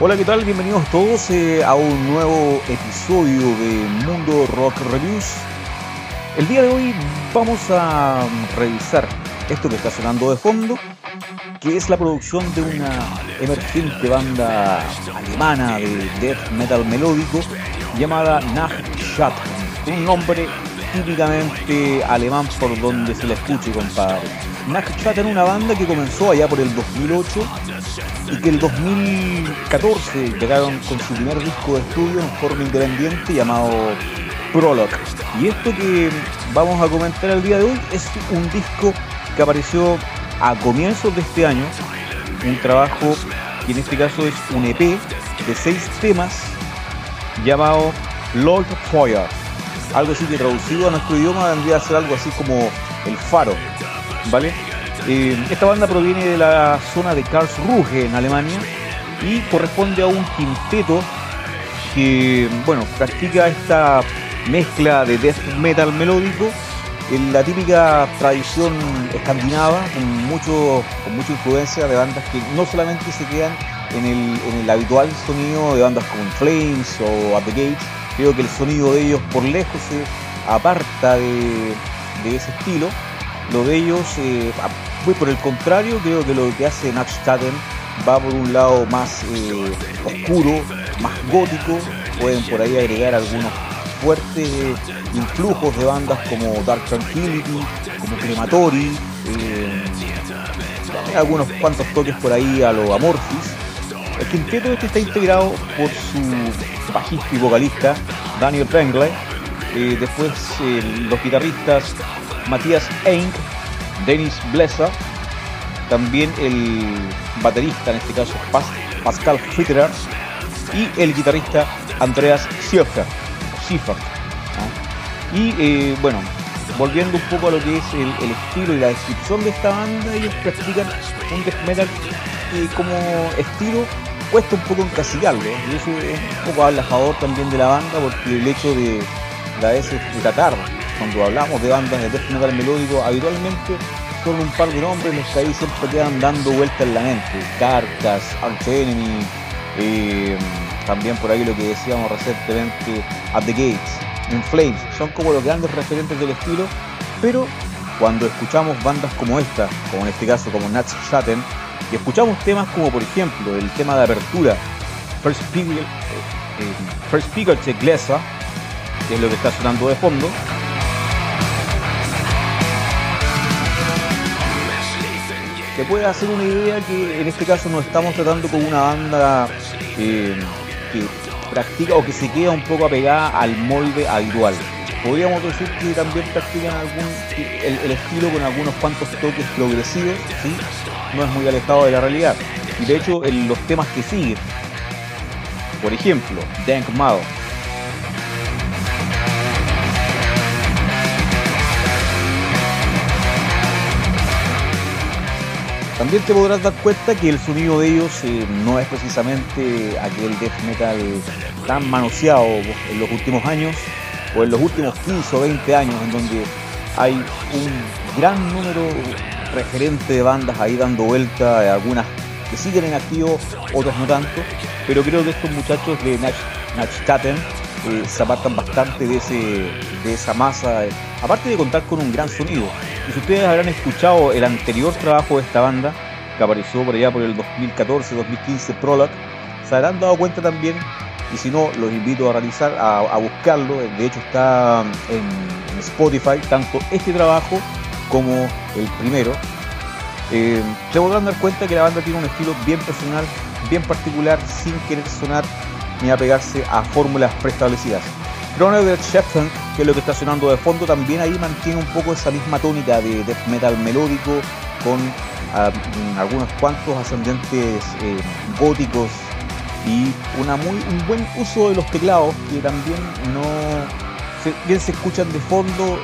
Hola, ¿qué tal? Bienvenidos todos eh, a un nuevo episodio de Mundo Rock Reviews. El día de hoy vamos a revisar esto que está sonando de fondo, que es la producción de una emergente banda alemana de death metal melódico llamada Nachtschatten, un nombre típicamente alemán por donde se le escuche, compadre. Nachtschatten, una banda que comenzó allá por el 2008 y que el 2014 llegaron con su primer disco de estudio en forma independiente llamado Prologue. Y esto que vamos a comentar el día de hoy es un disco que apareció a comienzos de este año, un trabajo que en este caso es un EP de seis temas llamado Lord Fire. Algo así que traducido a nuestro idioma vendría a ser algo así como el faro, ¿vale? Eh, esta banda proviene de la zona de Karlsruhe en Alemania y corresponde a un quinteto que, bueno, practica esta mezcla de death metal melódico en la típica tradición escandinava con mucho con mucha influencia de bandas que no solamente se quedan en el, en el habitual sonido de bandas como Flames o At the Gates creo que el sonido de ellos por lejos se aparta de, ese estilo lo de ellos eh, fue por el contrario creo que lo que hace Nachstaden va por un lado más eh, oscuro más gótico pueden por ahí agregar algunos fuertes influjos de bandas como Dark Tranquility, como Crematory, eh, algunos cuantos toques por ahí a lo Amorphis. El quinteto este está integrado por su bajista y vocalista Daniel Pengley, eh, después eh, los guitarristas Matías Eink, Dennis Blesa, también el baterista, en este caso Pascal Fitterer, y el guitarrista Andreas Siofka. Y eh, bueno, volviendo un poco a lo que es el, estilo y la descripción de esta banda, ellos practican un death metal como estilo cuesta un poco encasillarlo, y eso es un poco habla a favor también de la banda, porque el hecho de, la de tratar, cuando hablamos de bandas de death metal melódico, habitualmente son un par de nombres los que ahí siempre quedan dando vueltas en la mente, Carcas, Arch Enemy, eh, también por ahí lo que decíamos recientemente, At the Gates, In Flames, son como los grandes referentes del estilo, pero cuando escuchamos bandas como esta, como en este caso como Nats Shatten, y escuchamos temas como por ejemplo el tema de apertura, First Speaker, eh, eh, First Speaker que es lo que está sonando de fondo, te puede hacer una idea que en este caso no estamos tratando con una banda eh, que practica o que se queda un poco apegada al molde habitual. Podríamos decir que también practican algún el, estilo con algunos cuantos toques progresivos, ¿sí? no es muy alejado de la realidad. Y de hecho, en los temas que siguen, por ejemplo, Dank Mao, También te podrás dar cuenta que el sonido de ellos eh, no es precisamente aquel death metal tan manoseado en los últimos años o en los últimos 15 o 20 años en donde hay un gran número referente de bandas ahí dando vuelta, algunas que siguen en activo, otras no tanto, pero creo que estos muchachos de Nachtaten eh, se apartan bastante de, ese, de esa masa, aparte de contar con un gran sonido. Si ustedes habrán escuchado el anterior trabajo de esta banda, que apareció por allá por el 2014-2015, Prologue, se habrán dado cuenta también, y si no, los invito a realizar, a, buscarlo, de hecho está en, Spotify, tanto este trabajo como el primero. Eh, se podrán dar cuenta que la banda tiene un estilo bien personal, bien particular, sin querer sonar ni apegarse a fórmulas preestablecidas. Chrono Sheffield, que es lo que está sonando de fondo, también ahí mantiene un poco esa misma tónica de death metal melódico con ah, algunos cuantos ascendentes eh, góticos y una muy, un buen uso de los teclados que también no se, bien se escuchan de fondo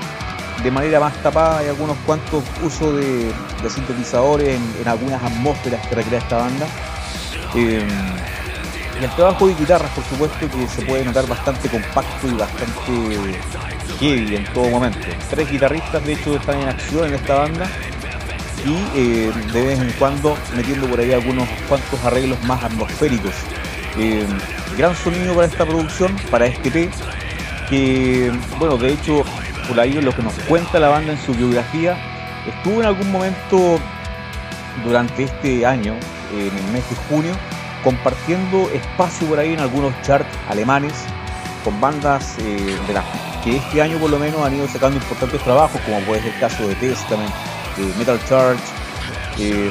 de manera más tapada hay algunos cuantos usos de, sintetizadores en, algunas atmósferas que recrea esta banda. Eh, y el trabajo de guitarras, por supuesto, que se puede notar bastante compacto y bastante heavy en todo momento. Tres guitarristas, de hecho, están en acción en esta banda y eh, de vez en cuando metiendo por ahí algunos cuantos arreglos más atmosféricos. Eh, gran sonido para esta producción, para este P, que, bueno, de hecho, por ahí lo que nos cuenta la banda en su biografía, estuvo en algún momento durante este año, en el mes de junio, compartiendo espacio por ahí en algunos charts alemanes con bandas eh, que este año por lo menos han ido sacando importantes trabajos, como puede ser el caso de Testament, de Metal Charge. Eh,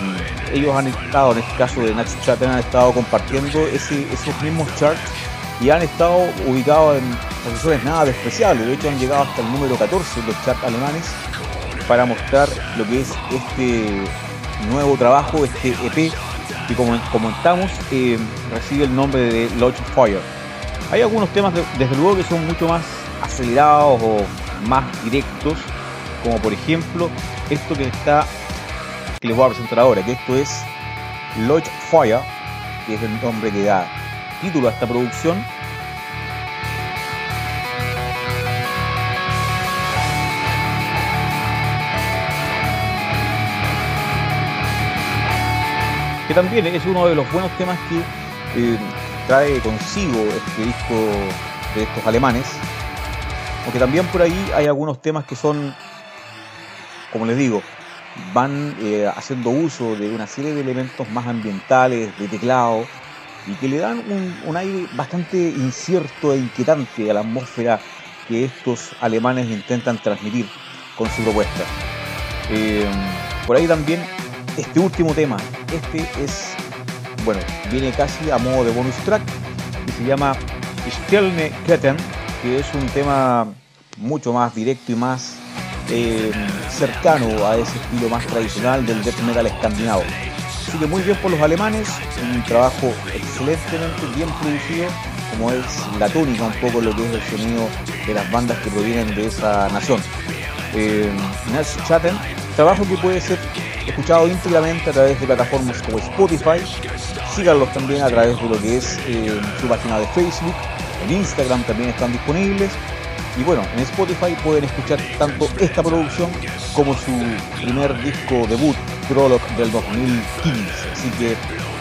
ellos han estado, en este caso de Nazi Chatten, han estado compartiendo esos mismos charts y han estado ubicados en posiciones nada despreciables. De hecho, han llegado hasta el número 14 de los charts alemanes para mostrar lo que es este nuevo trabajo, este EP, que como comentamos, eh, recibe el nombre de Lodge Fire. Hay algunos temas, desde luego, que son mucho más acelerados o más directos, como por ejemplo esto que está que les voy a presentar ahora, que esto es Lodge Fire, que es el nombre que da título a esta producción. También es uno de los buenos temas que eh, trae consigo este disco de estos alemanes. Aunque también por ahí hay algunos temas que son, como les digo, van eh, haciendo uso de una serie de elementos más ambientales, de teclado, y que le dan un, aire bastante incierto e inquietante a la atmósfera que estos alemanes intentan transmitir con su propuesta. Eh, por ahí también este último tema, este es bueno, viene casi a modo de bonus track y se llama Stelne Ketten, que es un tema mucho más directo y más eh, cercano a ese estilo más tradicional del death metal escandinavo. Así que muy bien por los alemanes, un trabajo excelentemente bien producido, como es la tónica un poco lo que es el sonido de las bandas que provienen de esa nación. Eh, Chatten, trabajo que puede ser escuchado íntegramente a través de plataformas como Spotify. Síganlos también a través de lo que es eh, su página de Facebook. En Instagram también están disponibles. Y bueno, en Spotify pueden escuchar tanto esta producción como su primer disco debut, Prologue del 2015. Así que,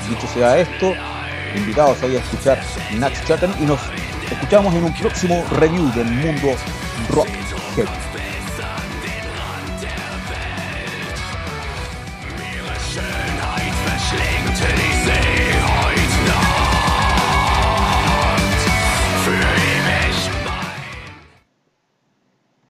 dicho sea esto, invitados ahí a escuchar Nax Chatten y nos escuchamos en un próximo review del mundo rock heavy.